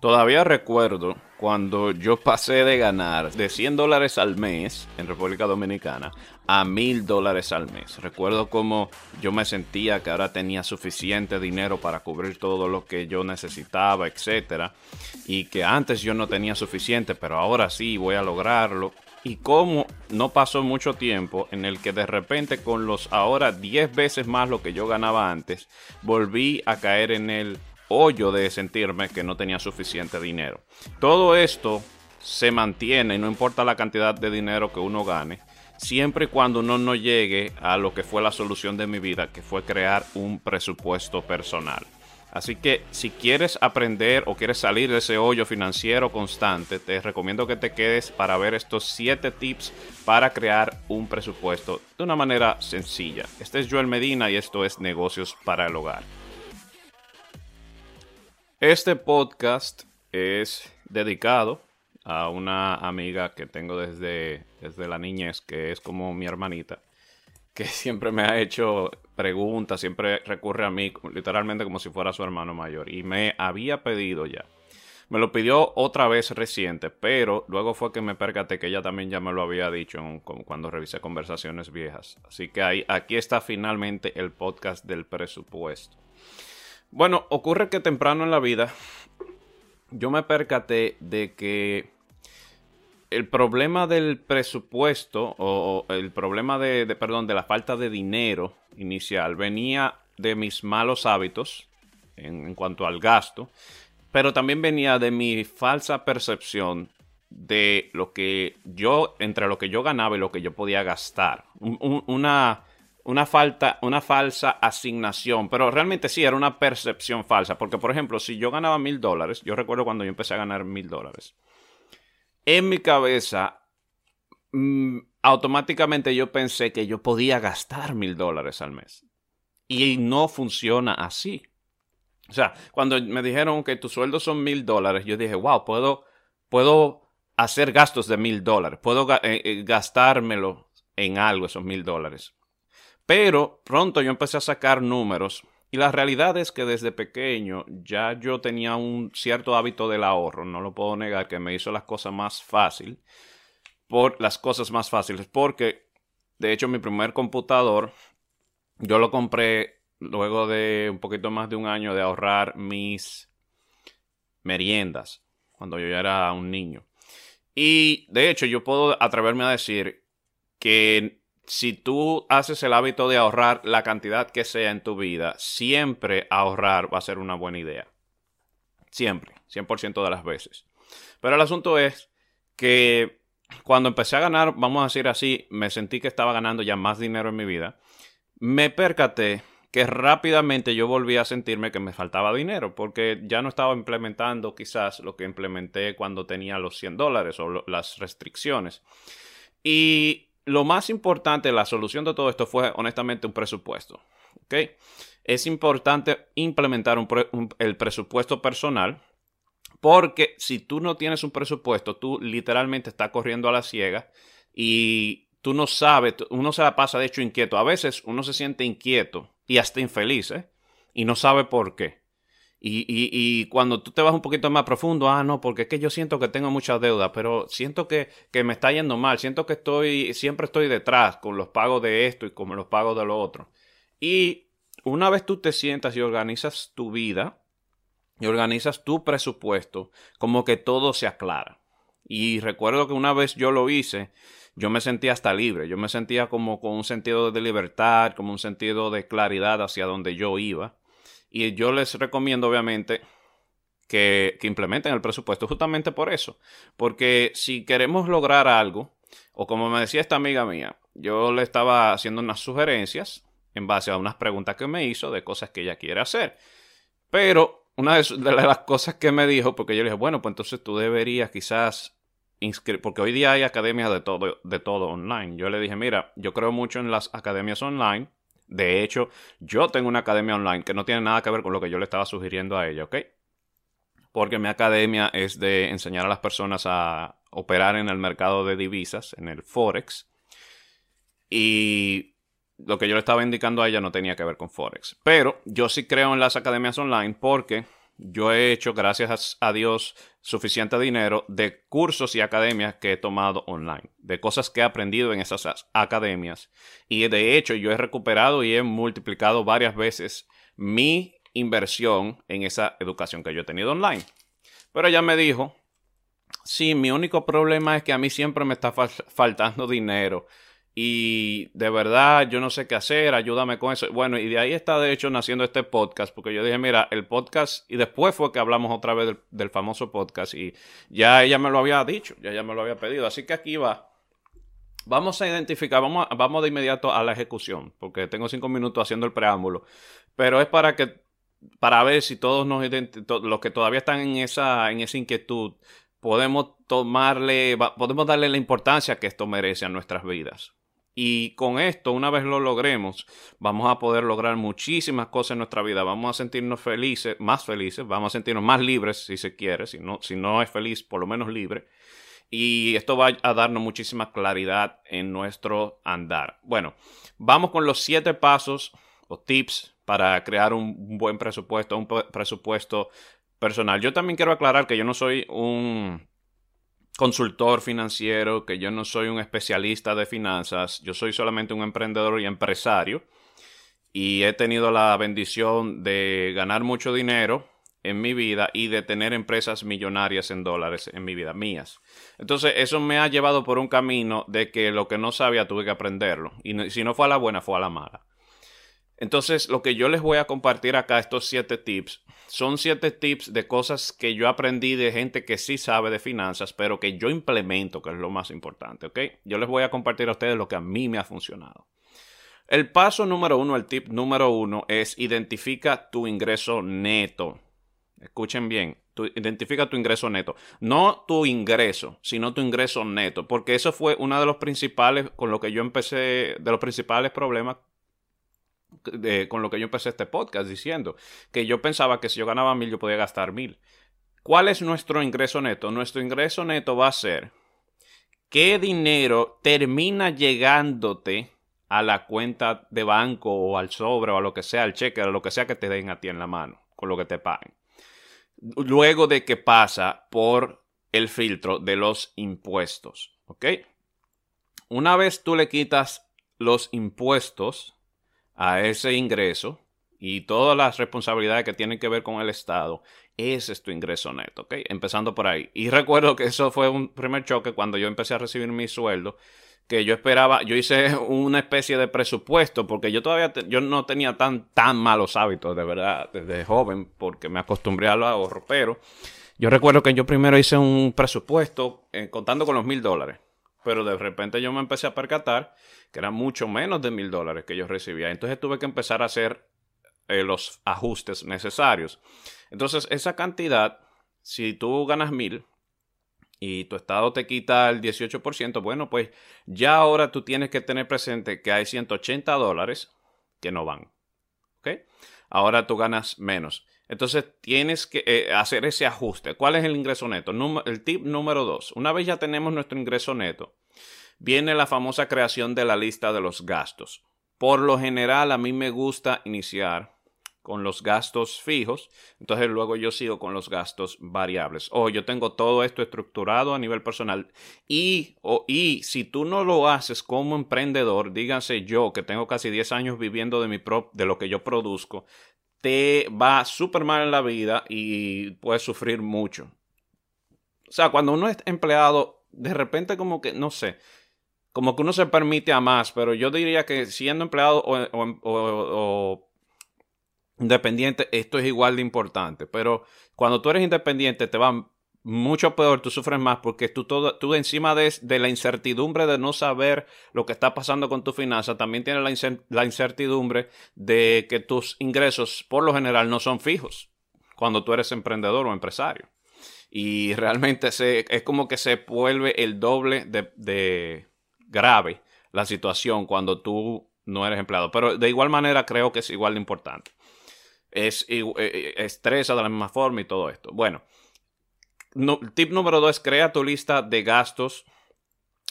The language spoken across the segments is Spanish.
Todavía recuerdo cuando yo pasé de ganar de 100 dólares al mes en República Dominicana a 1000 dólares al mes. Recuerdo cómo yo me sentía que ahora tenía suficiente dinero para cubrir todo lo que yo necesitaba, etcétera, y que antes yo no tenía suficiente, pero ahora sí voy a lograrlo. Y cómo no pasó mucho tiempo en el que de repente con los ahora 10 veces más lo que yo ganaba antes, volví a caer en el hoyo de sentirme que no tenía suficiente dinero. Todo esto se mantiene, no importa la cantidad de dinero que uno gane, siempre y cuando uno no llegue a lo que fue la solución de mi vida, que fue crear un presupuesto personal. Así que si quieres aprender o quieres salir de ese hoyo financiero constante, te recomiendo que te quedes para ver estos 7 tips para crear un presupuesto de una manera sencilla. Este es Joel Medina y esto es Negocios para el Hogar. Este podcast es dedicado a una amiga que tengo desde, desde la niñez, que es como mi hermanita, que siempre me ha hecho preguntas, siempre recurre a mí literalmente como si fuera su hermano mayor. Y me había pedido ya. Me lo pidió otra vez reciente, pero luego fue que me percaté que ella también ya me lo había dicho cuando revisé conversaciones viejas. Así que ahí, aquí está finalmente el podcast del presupuesto. Bueno, ocurre que temprano en la vida yo me percaté de que el problema del presupuesto o, el problema de, perdón, de la falta de dinero inicial venía de mis malos hábitos en, cuanto al gasto, pero también venía de mi falsa percepción de lo que yo, entre lo que yo ganaba y lo que yo podía gastar. una, una falta, una falsa asignación, pero realmente sí era una percepción falsa, porque por ejemplo, si yo ganaba mil dólares, yo recuerdo cuando yo empecé a ganar mil dólares, en mi cabeza, mm, automáticamente yo pensé que yo podía gastar mil dólares al mes. Y no funciona así. O sea, cuando me dijeron que tu sueldo son mil dólares, yo dije, wow, puedo, puedo hacer gastos de mil dólares, puedo eh, eh, gastármelo en algo esos mil dólares. Pero pronto yo empecé a sacar números y la realidad es que desde pequeño ya yo tenía un cierto hábito del ahorro, no lo puedo negar, que me hizo las cosas más fácil, por las cosas más fáciles, porque de hecho mi primer computador yo lo compré luego de un poquito más de un año de ahorrar mis meriendas, cuando yo ya era un niño. Y de hecho yo puedo atreverme a decir que si tú haces el hábito de ahorrar la cantidad que sea en tu vida, siempre ahorrar va a ser una buena idea. Siempre, 100% de las veces. Pero el asunto es que cuando empecé a ganar, vamos a decir así, me sentí que estaba ganando ya más dinero en mi vida, me percaté que rápidamente yo volví a sentirme que me faltaba dinero, porque ya no estaba implementando quizás lo que implementé cuando tenía los 100 dólares o las restricciones. Y lo más importante, la solución de todo esto fue honestamente un presupuesto. Es importante implementar el presupuesto personal porque si tú no tienes un presupuesto, tú literalmente estás corriendo a la ciega y tú no sabes, uno se la pasa de hecho inquieto. A veces uno se siente inquieto y hasta infeliz ¿eh? y no sabe por qué. Y, cuando tú te vas un poquito más profundo, ah, no, porque es que yo siento que tengo mucha deuda, pero siento que, que, me está yendo mal, siento que estoy, siempre estoy detrás con los pagos de esto y con los pagos de lo otro. Y una vez tú te sientas y organizas tu vida y organizas tu presupuesto, como que todo se aclara. Y recuerdo que una vez yo lo hice, yo me sentía hasta libre, yo me sentía como con un sentido de libertad, como un sentido de claridad hacia donde yo iba. Y yo les recomiendo, obviamente, que, implementen el presupuesto justamente por eso. Porque si queremos lograr algo, o como me decía esta amiga mía, yo le estaba haciendo unas sugerencias en base a unas preguntas que me hizo de cosas que ella quiere hacer. Pero una de, las cosas que me dijo, porque yo le dije, bueno, pues entonces tú deberías quizás inscribir, porque hoy día hay academias de todo, de todo online. Yo le dije, mira, yo creo mucho en las academias online de hecho, yo tengo una academia online que no tiene nada que ver con lo que yo le estaba sugiriendo a ella, ¿ok? Porque mi academia es de enseñar a las personas a operar en el mercado de divisas, en el Forex. Y lo que yo le estaba indicando a ella no tenía que ver con Forex. Pero yo sí creo en las academias online porque yo he hecho, gracias a Dios, suficiente dinero de cursos y academias que he tomado online, de cosas que he aprendido en esas academias. Y de hecho, yo he recuperado y he multiplicado varias veces mi inversión en esa educación que yo he tenido online. Pero ella me dijo, sí, mi único problema es que a mí siempre me está faltando dinero y de verdad yo no sé qué hacer, ayúdame con eso. Bueno, y de ahí está de hecho naciendo este podcast, porque yo dije, mira, el podcast, y después fue que hablamos otra vez del, famoso podcast, y ya ella me lo había dicho, ya ella me lo había pedido, así que aquí va. Vamos a identificar, vamos, vamos de inmediato a la ejecución, porque tengo cinco minutos haciendo el preámbulo, pero es para que, para ver si todos nos los que todavía están en esa, en esa inquietud, podemos tomarle, podemos darle la importancia que esto merece a nuestras vidas. Y con esto, una vez lo logremos, vamos a poder lograr muchísimas cosas en nuestra vida. Vamos a sentirnos felices, más felices, vamos a sentirnos más libres, si se quiere. Si no, si no es feliz, por lo menos libre. Y esto va a darnos muchísima claridad en nuestro andar. Bueno, vamos con los siete pasos o tips para crear un buen presupuesto, un presupuesto personal. Yo también quiero aclarar que yo no soy un consultor financiero, que yo no soy un especialista de finanzas, yo soy solamente un emprendedor y empresario y he tenido la bendición de ganar mucho dinero en mi vida y de tener empresas millonarias en dólares en mi vida, mías. Entonces eso me ha llevado por un camino de que lo que no sabía tuve que aprenderlo y si no fue a la buena fue a la mala. Entonces lo que yo les voy a compartir acá, estos siete tips, son siete tips de cosas que yo aprendí de gente que sí sabe de finanzas, pero que yo implemento, que es lo más importante, ¿ok? Yo les voy a compartir a ustedes lo que a mí me ha funcionado. El paso número uno, el tip número uno es identifica tu ingreso neto. Escuchen bien, identifica tu ingreso neto. No tu ingreso, sino tu ingreso neto, porque eso fue uno de los principales, con lo que yo empecé, de los principales problemas con lo que yo empecé este podcast diciendo, que yo pensaba que si yo ganaba mil yo podía gastar mil. ¿Cuál es nuestro ingreso neto? Nuestro ingreso neto va a ser qué dinero termina llegándote a la cuenta de banco o al sobre o a lo que sea, al cheque, o lo que sea que te den a ti en la mano, con lo que te paguen. Luego de que pasa por el filtro de los impuestos, ¿ok? Una vez tú le quitas los impuestos a ese ingreso y todas las responsabilidades que tienen que ver con el Estado, ese es tu ingreso neto, ¿ok? Empezando por ahí. Y recuerdo que eso fue un primer choque cuando yo empecé a recibir mi sueldo, que yo esperaba, yo hice una especie de presupuesto, porque yo todavía, yo no tenía tan, tan malos hábitos, de verdad, desde joven, porque me acostumbré al ahorro, pero yo recuerdo que yo primero hice un presupuesto eh, contando con los mil dólares pero de repente yo me empecé a percatar que era mucho menos de mil dólares que yo recibía. Entonces tuve que empezar a hacer eh, los ajustes necesarios. Entonces esa cantidad, si tú ganas mil y tu estado te quita el 18%, bueno, pues ya ahora tú tienes que tener presente que hay 180 dólares que no van. ¿Ok? Ahora tú ganas menos. Entonces tienes que eh, hacer ese ajuste. ¿Cuál es el ingreso neto? el tip número dos. Una vez ya tenemos nuestro ingreso neto, viene la famosa creación de la lista de los gastos. Por lo general a mí me gusta iniciar con los gastos fijos, entonces luego yo sigo con los gastos variables. O yo tengo todo esto estructurado a nivel personal y, y si tú no lo haces como emprendedor, díganse yo que tengo casi 10 años viviendo de, mi de lo que yo produzco, te va súper mal en la vida y puedes sufrir mucho. O sea, cuando uno es empleado, de repente como que, no sé, como que uno se permite a más, pero yo diría que siendo empleado o, independiente, esto es igual de importante. Pero cuando tú eres independiente, te va mucho peor, tú sufres más porque tú, todo, tú encima de, de, la incertidumbre de no saber lo que está pasando con tu finanza, también tienes la, incertidumbre de que tus ingresos por lo general no son fijos cuando tú eres emprendedor o empresario. Y realmente se, es como que se vuelve el doble de, de grave la situación cuando tú no eres empleado. Pero de igual manera creo que es igual de importante. Es, eh, eh, estresa de la misma forma y todo esto. Bueno tip número dos, crea tu lista de gastos.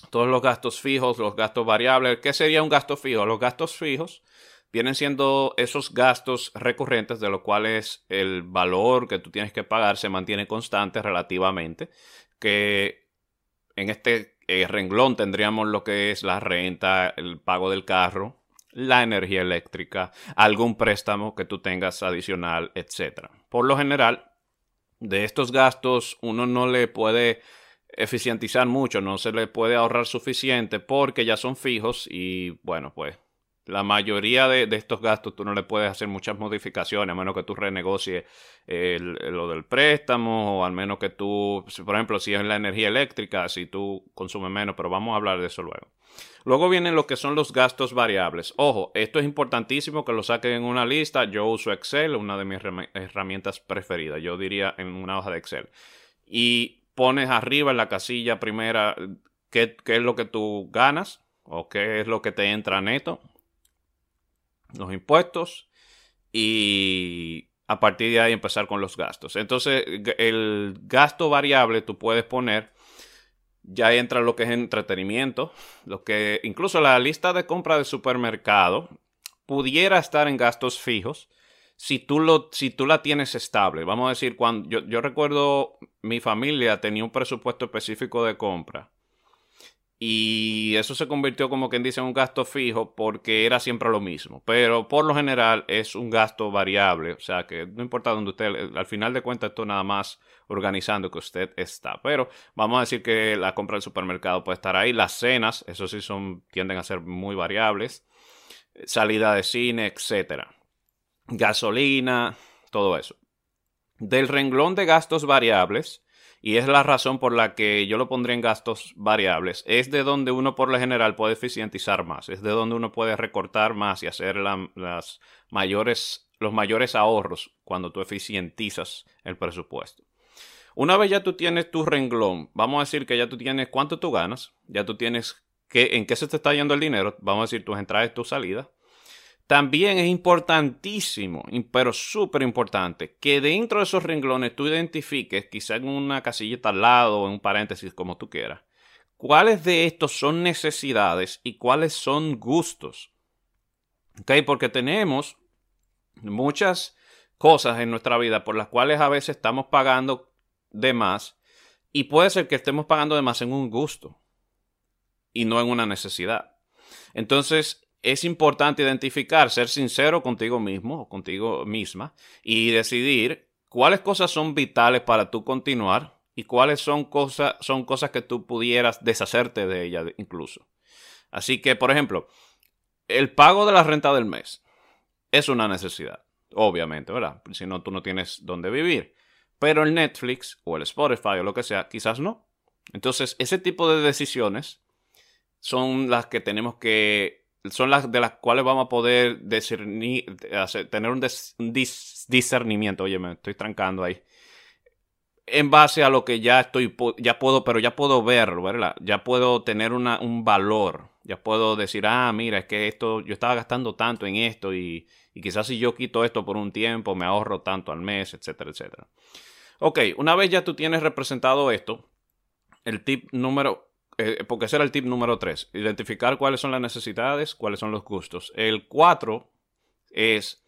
Todos los gastos fijos, los gastos variables. ¿Qué sería un gasto fijo? Los gastos fijos vienen siendo esos gastos recurrentes de los cuales el valor que tú tienes que pagar se mantiene constante relativamente, que en este eh, renglón tendríamos lo que es la renta, el pago del carro, la energía eléctrica, algún préstamo que tú tengas adicional, etc. Por lo general, de estos gastos uno no le puede eficientizar mucho, no se le puede ahorrar suficiente porque ya son fijos y bueno, pues la mayoría de, estos gastos tú no le puedes hacer muchas modificaciones a menos que tú renegocies lo del préstamo o al menos que tú, por ejemplo, si es la energía eléctrica, si tú consumes menos, pero vamos a hablar de eso luego. Luego vienen lo que son los gastos variables. Ojo, esto es importantísimo que lo saquen en una lista. Yo uso Excel, una de mis herramientas preferidas. Yo diría en una hoja de Excel. Y pones arriba en la casilla primera qué, qué es lo que tú ganas o qué es lo que te entra neto, los impuestos y a partir de ahí empezar con los gastos. Entonces, el gasto variable tú puedes poner, ya entra lo que es entretenimiento, lo que incluso la lista de compra de supermercado pudiera estar en gastos fijos si tú, lo, si tú la tienes estable. Vamos a decir, cuando yo, yo recuerdo mi familia tenía un presupuesto específico de compra. Y eso se convirtió como quien dice en un gasto fijo porque era siempre lo mismo. Pero por lo general es un gasto variable. O sea que no importa dónde usted, al final de cuentas esto nada más organizando que usted está. Pero vamos a decir que la compra del supermercado puede estar ahí. Las cenas, eso sí son, tienden a ser muy variables. Salida de cine, etcétera gasolina, todo eso. Del renglón de gastos variables, y es la razón por la que yo lo pondré en gastos variables, es de donde uno por lo general puede eficientizar más, es de donde uno puede recortar más y hacer las mayores, los mayores ahorros cuando tú eficientizas el presupuesto. Una vez ya tú tienes tu renglón, vamos a decir que ya tú tienes cuánto tú ganas, ya tú tienes que, en qué se te está yendo el dinero, vamos a decir tus entradas tus salidas, también es importantísimo, pero súper importante, que dentro de esos renglones tú identifiques, quizá en una casillita al lado o en un paréntesis, como tú quieras, cuáles de estos son necesidades y cuáles son gustos. ¿Ok? Porque tenemos muchas cosas en nuestra vida por las cuales a veces estamos pagando de más y puede ser que estemos pagando de más en un gusto y no en una necesidad. Entonces, es importante identificar, ser sincero contigo mismo o contigo misma y decidir cuáles cosas son vitales para tú continuar y cuáles son cosas, son cosas que tú pudieras deshacerte de ellas incluso. Así que, por ejemplo, el pago de la renta del mes es una necesidad, obviamente, ¿verdad? Si no, tú no tienes dónde vivir. Pero el Netflix o el Spotify o lo que sea, quizás no. Entonces, ese tipo de decisiones son las que tenemos que son las de las cuales vamos a poder discernir, tener un, discernimiento. Oye, me estoy trancando ahí. En base a lo que ya estoy, ya puedo, pero ya puedo verlo, ¿verdad? Ya puedo tener un valor. Ya puedo decir, ah, mira, es que esto, yo estaba gastando tanto en esto y, y quizás si yo quito esto por un tiempo, me ahorro tanto al mes, etcétera, etcétera. Ok, una vez ya tú tienes representado esto, el tip número eh, porque ese era el tip número 3, identificar cuáles son las necesidades, cuáles son los gustos. El 4 es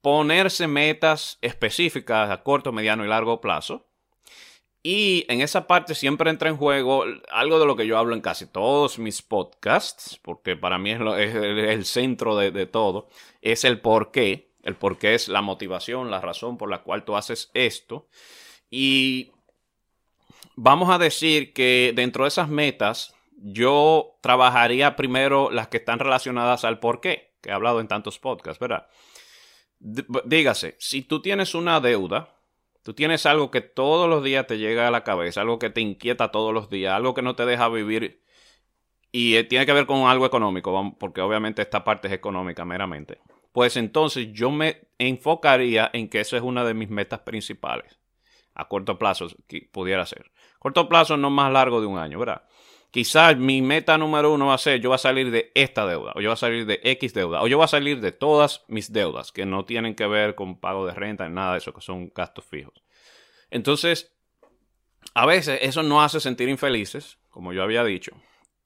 ponerse metas específicas a corto, mediano y largo plazo. Y en esa parte siempre entra en juego algo de lo que yo hablo en casi todos mis podcasts, porque para mí es, el centro de, de, todo, es el por qué. El por qué es la motivación, la razón por la cual tú haces esto. Y vamos a decir que dentro de esas metas, yo trabajaría primero las que están relacionadas al por qué, que he hablado en tantos podcasts, ¿verdad? dígase, si tú tienes una deuda, tú tienes algo que todos los días te llega a la cabeza, algo que te inquieta todos los días, algo que no te deja vivir y eh, tiene que ver con algo económico, porque obviamente esta parte es económica meramente, pues entonces yo me enfocaría en que eso es una de mis metas principales a corto plazo pudiera ser. Corto plazo no más largo de un año, ¿verdad? Quizás mi meta número uno va a ser yo voy a salir de esta deuda, o yo voy a salir de X deuda, o yo voy a salir de todas mis deudas que no tienen que ver con pago de renta nada de eso, que son gastos fijos. Entonces, a veces eso nos hace sentir infelices, como yo había dicho,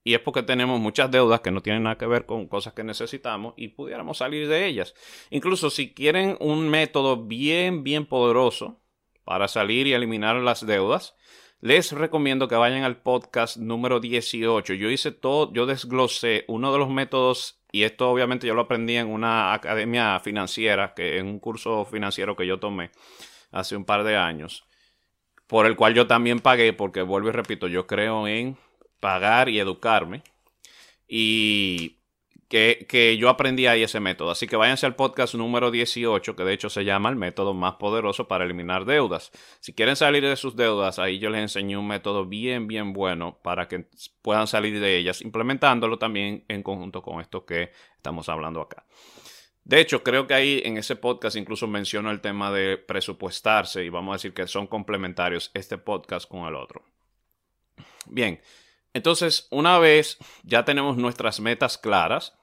Y es porque tenemos muchas deudas que no tienen nada que ver con cosas que necesitamos y pudiéramos salir de ellas. Incluso si quieren un método bien, bien poderoso para salir y eliminar las deudas, les recomiendo que vayan al podcast número 18. Yo hice todo, yo desglosé uno de los métodos, y esto obviamente yo lo aprendí en una academia financiera, que en un curso financiero que yo tomé hace un par de años, por el cual yo también pagué, porque vuelvo y repito, yo creo en pagar y educarme. Y que, yo aprendí ahí ese método. Así que váyanse al podcast número 18, que de hecho se llama el método más poderoso para eliminar deudas. Si quieren salir de sus deudas, ahí yo les enseñé un método bien, bien bueno para que puedan salir de ellas, implementándolo también en conjunto con esto que estamos hablando acá. De hecho, creo que ahí en ese podcast incluso menciono el tema de presupuestarse y vamos a decir que son complementarios este podcast con el otro. Bien, entonces una vez ya tenemos nuestras metas claras,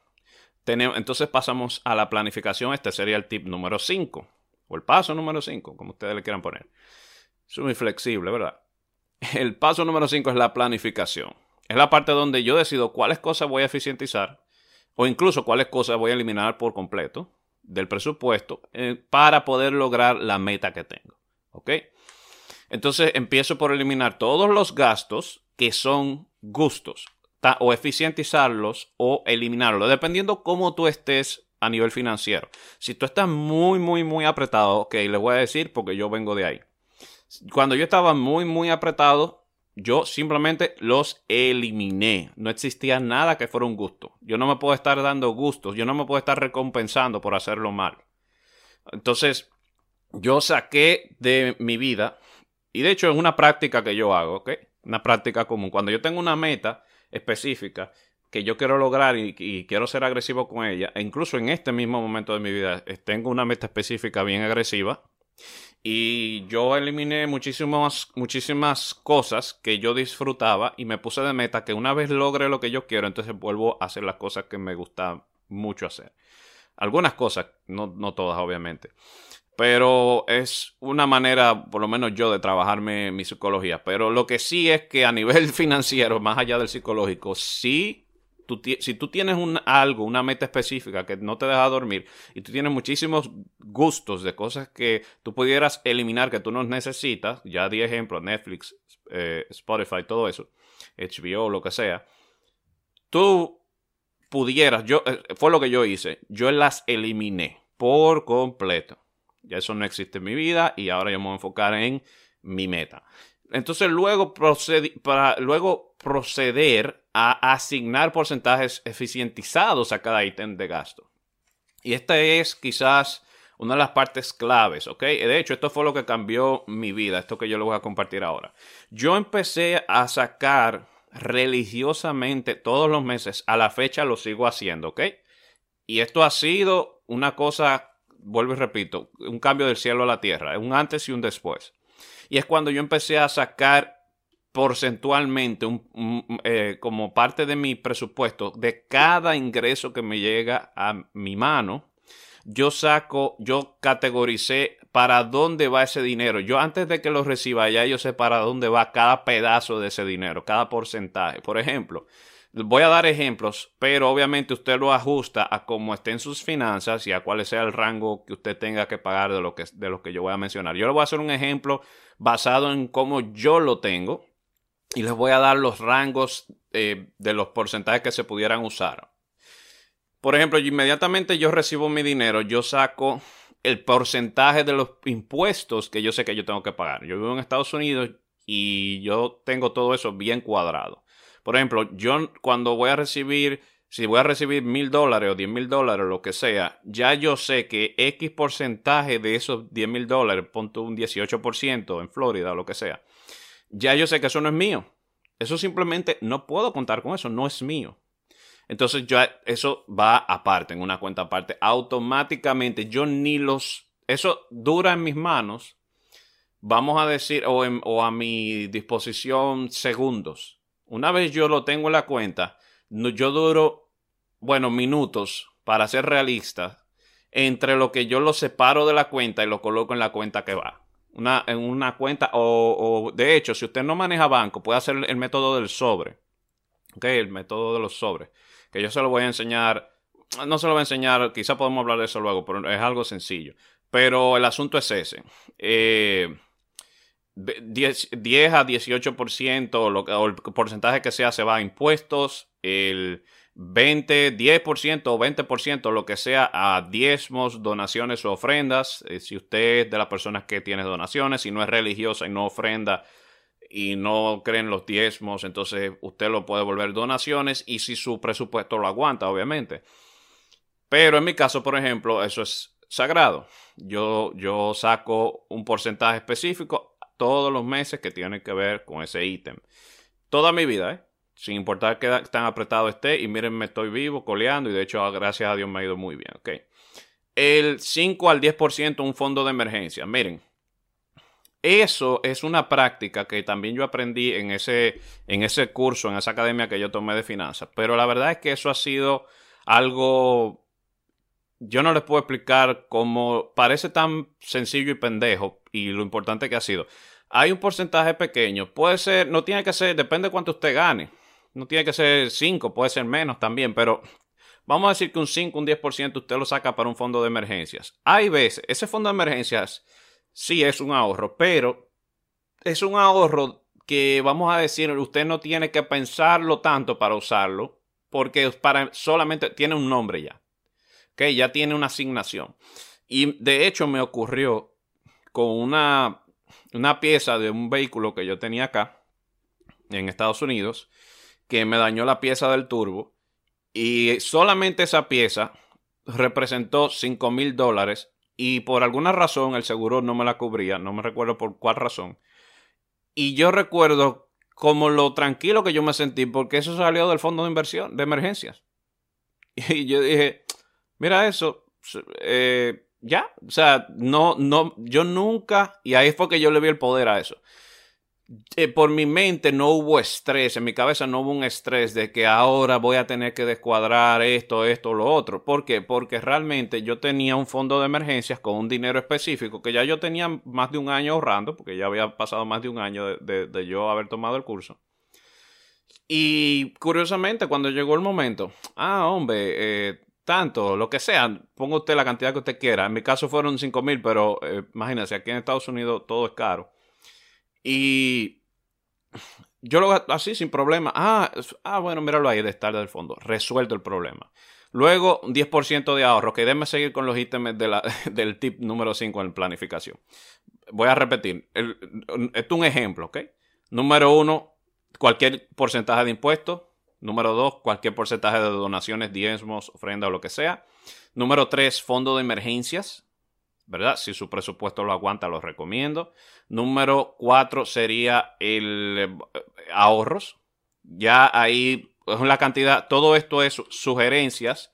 entonces pasamos a la planificación. Este sería el tip número 5. O el paso número 5, como ustedes le quieran poner. Es muy flexible, ¿verdad? El paso número 5 es la planificación. Es la parte donde yo decido cuáles cosas voy a eficientizar o incluso cuáles cosas voy a eliminar por completo del presupuesto eh, para poder lograr la meta que tengo. ¿Ok? Entonces empiezo por eliminar todos los gastos que son gustos o eficientizarlos o eliminarlos, dependiendo cómo tú estés a nivel financiero. Si tú estás muy, muy, muy apretado, ok, les voy a decir porque yo vengo de ahí. Cuando yo estaba muy, muy apretado, yo simplemente los eliminé. No existía nada que fuera un gusto. Yo no me puedo estar dando gustos, yo no me puedo estar recompensando por hacerlo mal. Entonces, yo saqué de mi vida, y de hecho es una práctica que yo hago, ¿ok? Una práctica común. Cuando yo tengo una meta, específica que yo quiero lograr y, quiero ser agresivo con ella, e incluso en este mismo momento de mi vida tengo una meta específica bien agresiva y yo eliminé muchísimas, muchísimas cosas que yo disfrutaba y me puse de meta que una vez logre lo que yo quiero, entonces vuelvo a hacer las cosas que me gusta mucho hacer. Algunas cosas, no, no todas obviamente. Pero es una manera, por lo menos yo, de trabajarme mi psicología. Pero lo que sí es que a nivel financiero, más allá del psicológico, sí Tú, si tú tienes un, algo, una meta específica que no te deja dormir y tú tienes muchísimos gustos de cosas que tú pudieras eliminar que tú no necesitas, ya di ejemplo, Netflix, eh, Spotify, todo eso, HBO, lo que sea, tú pudieras, yo, eh, fue lo que yo hice, yo las eliminé por completo. Ya eso no existe en mi vida y ahora yo me voy a enfocar en mi meta. Entonces luego, para luego proceder a asignar porcentajes eficientizados a cada ítem de gasto. Y esta es quizás una de las partes claves, ¿ok? De hecho, esto fue lo que cambió mi vida, esto que yo les voy a compartir ahora. Yo empecé a sacar religiosamente todos los meses, a la fecha lo sigo haciendo, ¿ok? Y esto ha sido una cosa vuelvo y repito, un cambio del cielo a la tierra, un antes y un después. Y es cuando yo empecé a sacar porcentualmente eh, como parte de mi presupuesto de cada ingreso que me llega a mi mano, yo saco, yo categoricé para dónde va ese dinero. Yo antes de que lo reciba ya yo sé para dónde va cada pedazo de ese dinero, cada porcentaje. Por ejemplo, Voy a dar ejemplos, pero obviamente usted lo ajusta a cómo estén sus finanzas y a cuál sea el rango que usted tenga que pagar de lo que, de lo que yo voy a mencionar. Yo le voy a hacer un ejemplo basado en cómo yo lo tengo y les voy a dar los rangos eh, de los porcentajes que se pudieran usar. Por ejemplo, inmediatamente yo recibo mi dinero, yo saco el porcentaje de los impuestos que yo sé que yo tengo que pagar. Yo vivo en Estados Unidos y yo tengo todo eso bien cuadrado. Por ejemplo, yo cuando voy a recibir, si voy a recibir mil dólares o diez mil dólares, lo que sea, ya yo sé que X porcentaje de esos diez mil dólares, ponte un 18% en Florida o lo que sea, ya yo sé que eso no es mío. Eso simplemente no puedo contar con eso, no es mío. Entonces ya eso va aparte, en una cuenta aparte. Automáticamente yo ni los... Eso dura en mis manos, vamos a decir, o, o a mi disposición segundos. Una vez yo lo tengo en la cuenta, yo duro, bueno, minutos para ser realista entre lo que yo lo separo de la cuenta y lo coloco en la cuenta que va. Una, en una cuenta, o, de hecho, si usted no maneja banco, puede hacer el método del sobre. ¿ok? El método de los sobres. Que yo se lo voy a enseñar, no se lo voy a enseñar, quizá podemos hablar de eso luego, pero es algo sencillo. Pero el asunto es ese. Eh, 10, 10, a 18%, lo, o el porcentaje que sea, se va a impuestos. El 20, 10% o 20%, lo que sea, a diezmos, donaciones o ofrendas. Eh, si usted es de las personas que tiene donaciones, si no es religiosa y no ofrenda y no creen los diezmos, entonces usted lo puede volver donaciones y si su presupuesto lo aguanta, obviamente. Pero en mi caso, por ejemplo, eso es sagrado. Yo, yo saco un porcentaje específico todos los meses que tienen que ver con ese ítem. Toda mi vida, ¿eh? sin importar qué tan apretado esté. Y miren, me estoy vivo, coleando y de hecho, gracias a Dios me ha ido muy bien. ¿ok? El 5 al 10% un fondo de emergencia. Miren, eso es una práctica que también yo aprendí en ese, en ese curso, en esa academia que yo tomé de finanzas. Pero la verdad es que eso ha sido algo... Yo no les puedo explicar cómo parece tan sencillo y pendejo y lo importante que ha sido. Hay un porcentaje pequeño, puede ser, no tiene que ser, depende de cuánto usted gane no tiene que ser 5, puede ser menos también, pero vamos a decir que un 5, un 10% usted lo saca para un fondo de emergencias. Hay veces, ese fondo de emergencias sí es un ahorro, pero es un ahorro que vamos a decir, usted no tiene que pensarlo tanto para usarlo, porque para, solamente tiene un nombre ya. Ya tiene una asignación. Y de hecho me ocurrió con una, una pieza de un vehículo que yo tenía acá en Estados Unidos que me dañó la pieza del turbo y solamente esa pieza representó 5 mil dólares y por alguna razón el seguro no me la cubría, no me recuerdo por cuál razón. Y yo recuerdo como lo tranquilo que yo me sentí porque eso salió del fondo de inversión, de emergencias. Y yo dije, mira eso, eh, ya, o sea, no, no, yo nunca, y ahí fue que yo le vi el poder a eso. Eh, por mi mente no hubo estrés, en mi cabeza no hubo un estrés de que ahora voy a tener que descuadrar esto, esto, lo otro. ¿Por qué? Porque realmente yo tenía un fondo de emergencias con un dinero específico que ya yo tenía más de un año ahorrando, porque ya había pasado más de un año de, yo haber tomado el curso. Y curiosamente, cuando llegó el momento, ah, hombre, eh, tanto, lo que sea, ponga usted la cantidad que usted quiera. En mi caso fueron 5 mil, pero eh, imagínense, aquí en Estados Unidos todo es caro. Y yo lo hago así sin problema. Ah, ah, bueno, míralo ahí de estar del fondo. Resuelto el problema. Luego, un 10% de ahorro. Que déme seguir con los ítems del tip número 5 en planificación. Voy a repetir. esto es un ejemplo, ¿ok? Número uno, cualquier porcentaje de impuestos. Número dos, cualquier porcentaje de donaciones, diezmos, ofrenda o lo que sea. Número tres, fondo de emergencias. ¿verdad? Si su presupuesto lo aguanta, lo recomiendo. Número cuatro sería el eh, ahorros. Ya ahí es la cantidad, todo esto es sugerencias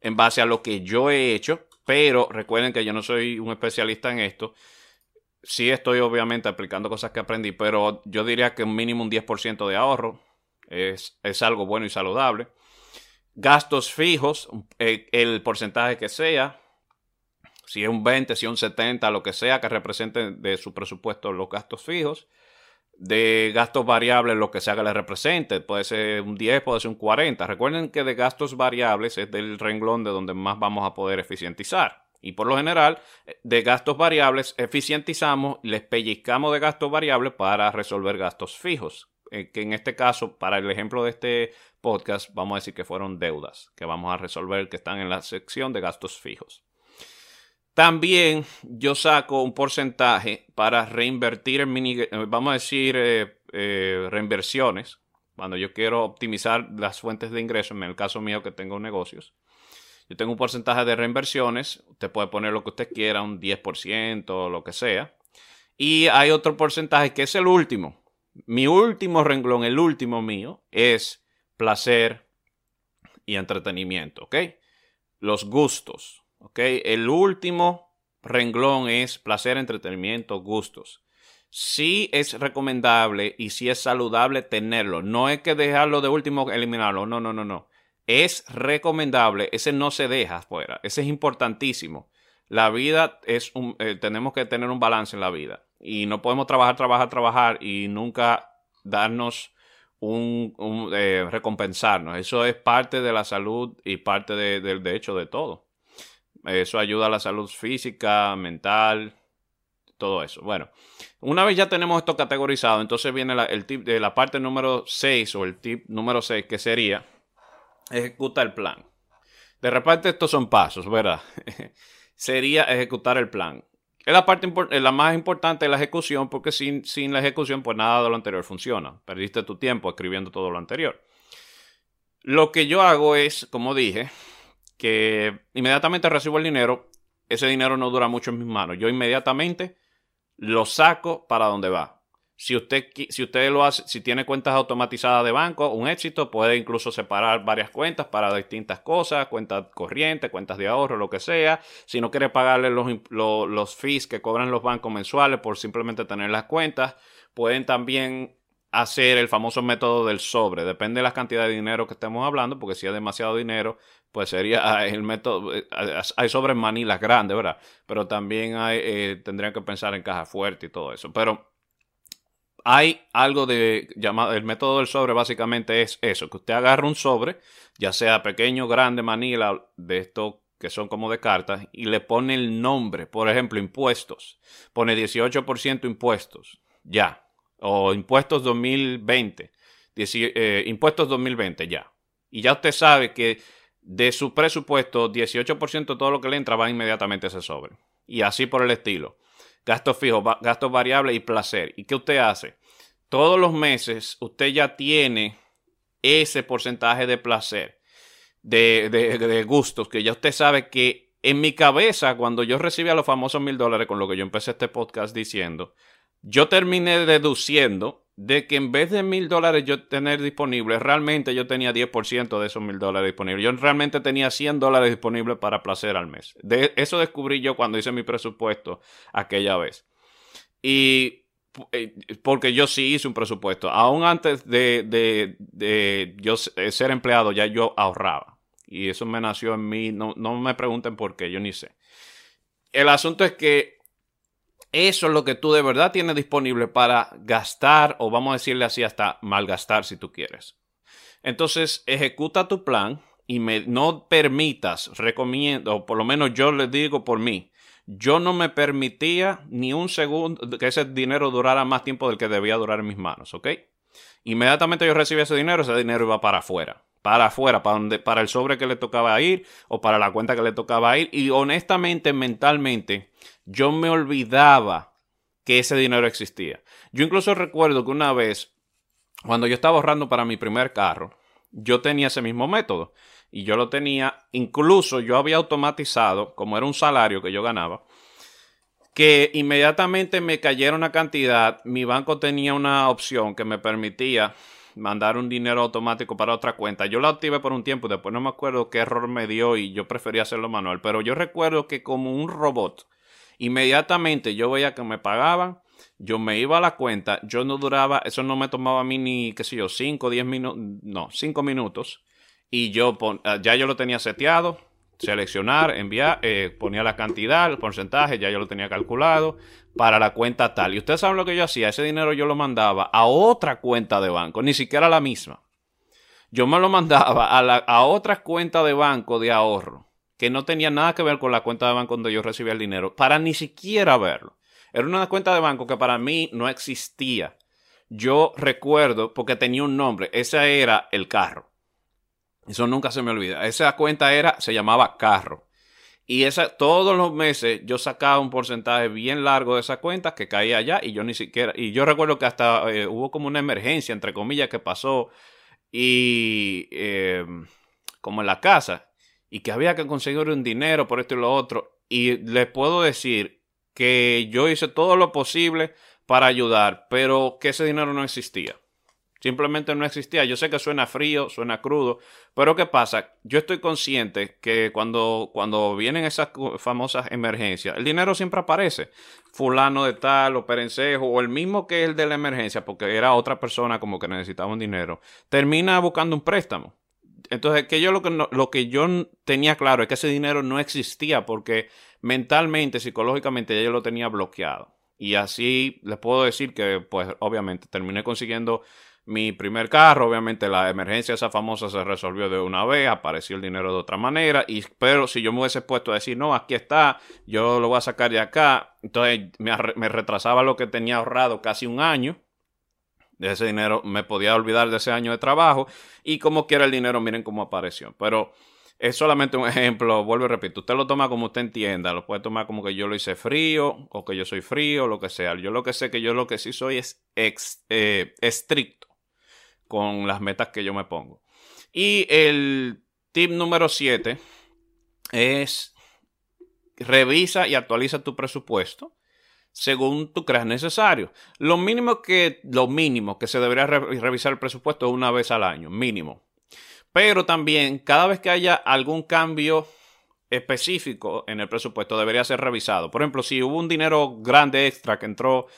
en base a lo que yo he hecho, pero recuerden que yo no soy un especialista en esto. Sí estoy obviamente aplicando cosas que aprendí, pero yo diría que un mínimo un 10% de ahorro es, es algo bueno y saludable. Gastos fijos, eh, el porcentaje que sea, si es un 20, si es un 70, lo que sea que represente de su presupuesto los gastos fijos. De gastos variables, lo que sea que le represente, puede ser un 10, puede ser un 40. Recuerden que de gastos variables es del renglón de donde más vamos a poder eficientizar. Y por lo general, de gastos variables eficientizamos, les pellizcamos de gastos variables para resolver gastos fijos. Eh, que en este caso, para el ejemplo de este podcast, vamos a decir que fueron deudas que vamos a resolver que están en la sección de gastos fijos. También yo saco un porcentaje para reinvertir en mini, eh, vamos a decir, eh, reinversiones. Cuando yo quiero optimizar las fuentes de ingresos, en el caso mío que tengo negocios. Yo tengo un porcentaje de reinversiones. Usted puede poner lo que usted quiera, un 10% o lo que sea. Y hay otro porcentaje que es el último. Mi último renglón, el último mío, es placer y entretenimiento, ¿ok? Los gustos. ¿ok? El último renglón es placer, entretenimiento, gustos. Sí es recomendable y sí es saludable tenerlo. No es que dejarlo de último, eliminarlo. No, no, no, no. Es recomendable. Ese no se deja fuera. Ese es importantísimo. La vida es un... Eh, tenemos que tener un balance en la vida. Y no podemos trabajar, trabajar, trabajar y nunca darnos un, eh, recompensarnos. Eso es parte de la salud y parte del de, hecho de todo. Eso ayuda a la salud física, mental, todo eso. Bueno, una vez ya tenemos esto categorizado, entonces viene el tip de la parte número 6 o el tip número 6 que sería ejecuta el plan. De repente estos son pasos, ¿verdad? sería ejecutar el plan. Es la parte la más importante la ejecución porque sin, sin la ejecución pues nada de lo anterior funciona. Perdiste tu tiempo escribiendo todo lo anterior. Lo que yo hago es, como dije, que inmediatamente recibo el dinero, ese dinero no dura mucho en mis manos. Yo inmediatamente lo saco para donde va. Si usted, si usted lo hace, si tiene cuentas automatizadas de banco, un éxito, puede incluso separar varias cuentas para distintas cosas, cuentas corrientes, cuentas de ahorro, lo que sea. Si no quiere pagarle los, los, los fees que cobran los bancos mensuales por simplemente tener las cuentas, pueden también hacer el famoso método del sobre. Depende de la cantidad de dinero que estemos hablando, porque si es demasiado dinero, pues sería el método. Eh, hay sobres manilas grandes, ¿verdad? Pero también eh, tendrían que pensar en caja fuerte y todo eso. Pero hay algo de llamado, el método del sobre básicamente es eso, que usted agarra un sobre, ya sea pequeño, grande, manila, de estos que son como de cartas, y le pone el nombre, por ejemplo, impuestos, pone 18% impuestos, ya, o impuestos 2020, eh, impuestos 2020, ya. Y ya usted sabe que de su presupuesto, 18% de todo lo que le entra va inmediatamente a ese sobre. Y así por el estilo gastos fijos, gastos variables y placer. ¿Y qué usted hace? Todos los meses usted ya tiene ese porcentaje de placer, de, de, gustos, que ya usted sabe que en mi cabeza, cuando yo recibía los famosos mil dólares, con lo que yo empecé este podcast diciendo, yo terminé deduciendo de que en vez de mil dólares yo tener disponibles, realmente yo tenía 10% de esos mil dólares disponibles. Yo realmente tenía 100 dólares disponibles para placer al mes. De, eso descubrí yo cuando hice mi presupuesto aquella vez. Y eh, porque yo sí hice un presupuesto. Aún antes de, de, de yo ser empleado, ya yo ahorraba. Y eso me nació en mí. No, no me pregunten por qué, yo ni sé. El asunto es que eso es lo que tú de verdad tienes disponible para gastar o vamos a decirle así hasta malgastar si tú quieres. Entonces, ejecuta tu plan y me, no permitas, recomiendo, o por lo menos yo les digo por mí, yo no me permitía ni un segundo que ese dinero durara más tiempo del que debía durar en mis manos, ¿ok? Inmediatamente yo recibí ese dinero, ese dinero iba para afuera, para afuera, para, donde, para el sobre que le tocaba ir o para la cuenta que le tocaba ir. Y honestamente, mentalmente, yo me olvidaba que ese dinero existía. Yo incluso recuerdo que una vez, cuando yo estaba ahorrando para mi primer carro, yo tenía ese mismo método. Y yo lo tenía, incluso yo había automatizado, como era un salario que yo ganaba, que inmediatamente me cayera una cantidad, mi banco tenía una opción que me permitía mandar un dinero automático para otra cuenta. Yo la activé por un tiempo, después no me acuerdo qué error me dio y yo prefería hacerlo manual, pero yo recuerdo que como un robot, Inmediatamente yo veía que me pagaban, yo me iba a la cuenta, yo no duraba, eso no me tomaba a mí ni, qué sé yo, 5, 10 minutos, no, 5 minutos. Y yo ah, ya yo lo tenía seteado, seleccionar, enviar, eh, ponía la cantidad, el porcentaje, ya yo lo tenía calculado para la cuenta tal. Y ustedes saben lo que yo hacía, ese dinero yo lo mandaba a otra cuenta de banco, ni siquiera la misma. Yo me lo mandaba a, la, a otra cuenta de banco de ahorro que no tenía nada que ver con la cuenta de banco donde yo recibía el dinero, para ni siquiera verlo. Era una cuenta de banco que para mí no existía. Yo recuerdo, porque tenía un nombre, ese era el carro. Eso nunca se me olvida. Esa cuenta era, se llamaba carro. Y esa, todos los meses yo sacaba un porcentaje bien largo de esa cuenta que caía allá y yo ni siquiera, y yo recuerdo que hasta eh, hubo como una emergencia, entre comillas, que pasó y eh, como en la casa y que había que conseguir un dinero por esto y lo otro. Y les puedo decir que yo hice todo lo posible para ayudar, pero que ese dinero no existía. Simplemente no existía. Yo sé que suena frío, suena crudo, pero ¿qué pasa? Yo estoy consciente que cuando, cuando vienen esas famosas emergencias, el dinero siempre aparece. Fulano de tal, o perencejo, o el mismo que el de la emergencia, porque era otra persona como que necesitaba un dinero, termina buscando un préstamo. Entonces, que yo lo que, lo que yo tenía claro es que ese dinero no existía porque mentalmente, psicológicamente, yo lo tenía bloqueado. Y así les puedo decir que, pues, obviamente, terminé consiguiendo mi primer carro, obviamente la emergencia esa famosa se resolvió de una vez, apareció el dinero de otra manera, y, pero si yo me hubiese puesto a decir, no, aquí está, yo lo voy a sacar de acá, entonces me, me retrasaba lo que tenía ahorrado casi un año, de ese dinero me podía olvidar de ese año de trabajo, y como quiera el dinero, miren cómo apareció, pero es solamente un ejemplo, vuelvo y repito, usted lo toma como usted entienda, lo puede tomar como que yo lo hice frío o que yo soy frío, lo que sea. Yo lo que sé que yo lo que sí soy es eh, estricto con las metas que yo me pongo. Y el tip número 7 es revisa y actualiza tu presupuesto según tú creas necesario. Lo mínimo que, que se debería revisar el presupuesto es una vez al año, mínimo. Pero también, cada vez que haya algún cambio específico en el presupuesto, debería ser revisado. Por ejemplo, si hubo un dinero grande extra que entró,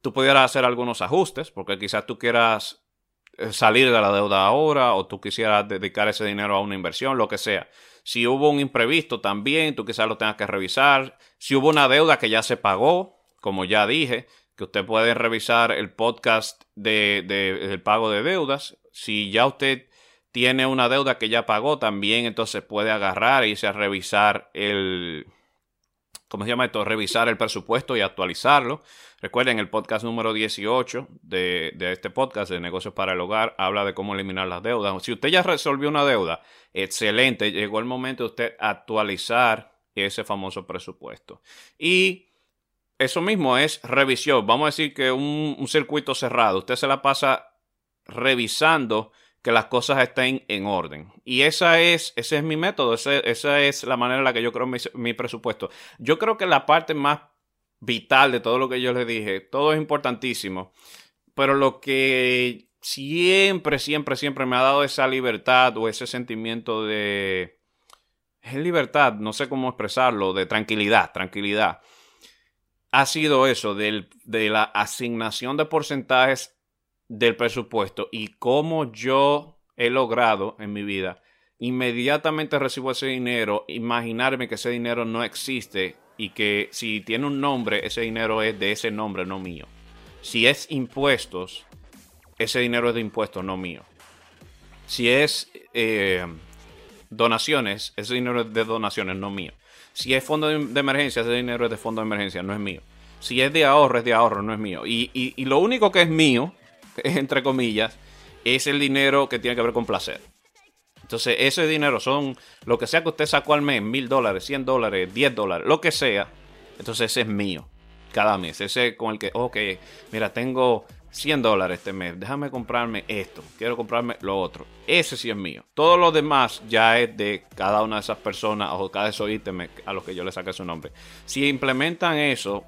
tú pudieras hacer algunos ajustes, porque quizás tú quieras eh, salir de la deuda ahora o tú quisieras dedicar ese dinero a una inversión, lo que sea. Si hubo un imprevisto también, tú quizás lo tengas que revisar. Si hubo una deuda que ya se pagó, como ya dije, que usted puede revisar el podcast de, del pago de deudas. Si ya usted tiene una deuda que ya pagó, también entonces puede agarrar e irse a revisar el, ¿cómo se llama esto? Revisar el presupuesto y actualizarlo. Recuerden, el podcast número 18 de, de, este podcast de negocios para el hogar habla de cómo eliminar las deudas. Si usted ya resolvió una deuda, excelente, llegó el momento de usted actualizar ese famoso presupuesto. Y eso mismo es revisión. Vamos a decir que un, un circuito cerrado, usted se la pasa revisando que las cosas estén en orden. Y esa es, ese es mi método, esa, es la manera en la que yo creo mi, presupuesto. Yo creo que la parte más vital de todo lo que yo les dije, todo es importantísimo, pero lo que siempre, siempre, siempre me ha dado esa libertad o ese sentimiento de... Es libertad, no sé cómo expresarlo, de tranquilidad, tranquilidad. Ha sido eso, de la asignación de porcentajes del presupuesto y cómo yo he logrado en mi vida inmediatamente recibo ese dinero, imaginarme que ese dinero no existe y que si tiene un nombre, ese dinero es de ese nombre, no mío. Si es impuestos, ese dinero es de impuestos, no mío. Si es eh, donaciones, ese dinero es de donaciones, no mío. Si es fondo de emergencia, ese dinero es de fondo de emergencia, no es mío. Si es de ahorro, es de ahorro, no es mío. Y, y lo único que es mío entre comillas, es el dinero que tiene que ver con placer. Entonces, ese dinero son lo que sea que usted sacó al mes, mil dólares, cien dólares, diez dólares, lo que sea. Entonces, ese es mío cada mes. Ese con el que, ok, mira, tengo 100 dólares este mes, déjame comprarme esto, quiero comprarme lo otro. Ese sí es mío. Todo lo demás ya es de cada una de esas personas o cada esos ítems a los que yo le saqué su nombre. Si implementan eso,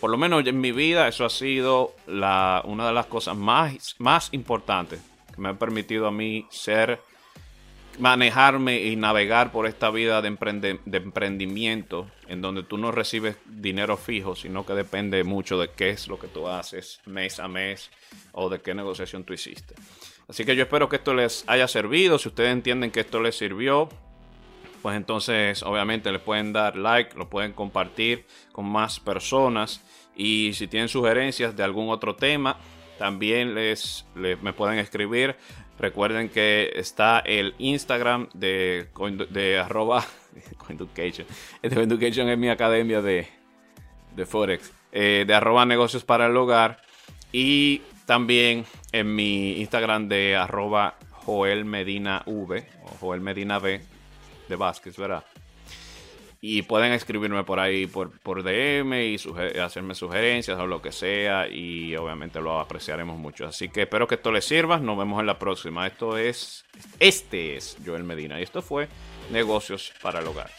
por lo menos en mi vida, eso ha sido la, una de las cosas más, más importantes que me ha permitido a mí ser, manejarme y navegar por esta vida de, de emprendimiento, en donde tú no recibes dinero fijo, sino que depende mucho de qué es lo que tú haces mes a mes o de qué negociación tú hiciste. Así que yo espero que esto les haya servido. Si ustedes entienden que esto les sirvió, pues entonces obviamente le pueden dar like, lo pueden compartir con más personas y si tienen sugerencias de algún otro tema, también les, me pueden escribir. Recuerden que está el Instagram de, arroba Coinducation. Coinducation es mi academia de, de Forex. Eh, de arroba negocios para el hogar. Y también en mi Instagram de arroba Joel Medina V o Joel Medina V de Vázquez, ¿verdad? Y pueden escribirme por ahí por, por DM y hacerme sugerencias o lo que sea. Y obviamente lo apreciaremos mucho. Así que espero que esto les sirva. Nos vemos en la próxima. Esto es. Este es Joel Medina. Y esto fue Negocios para el Hogar.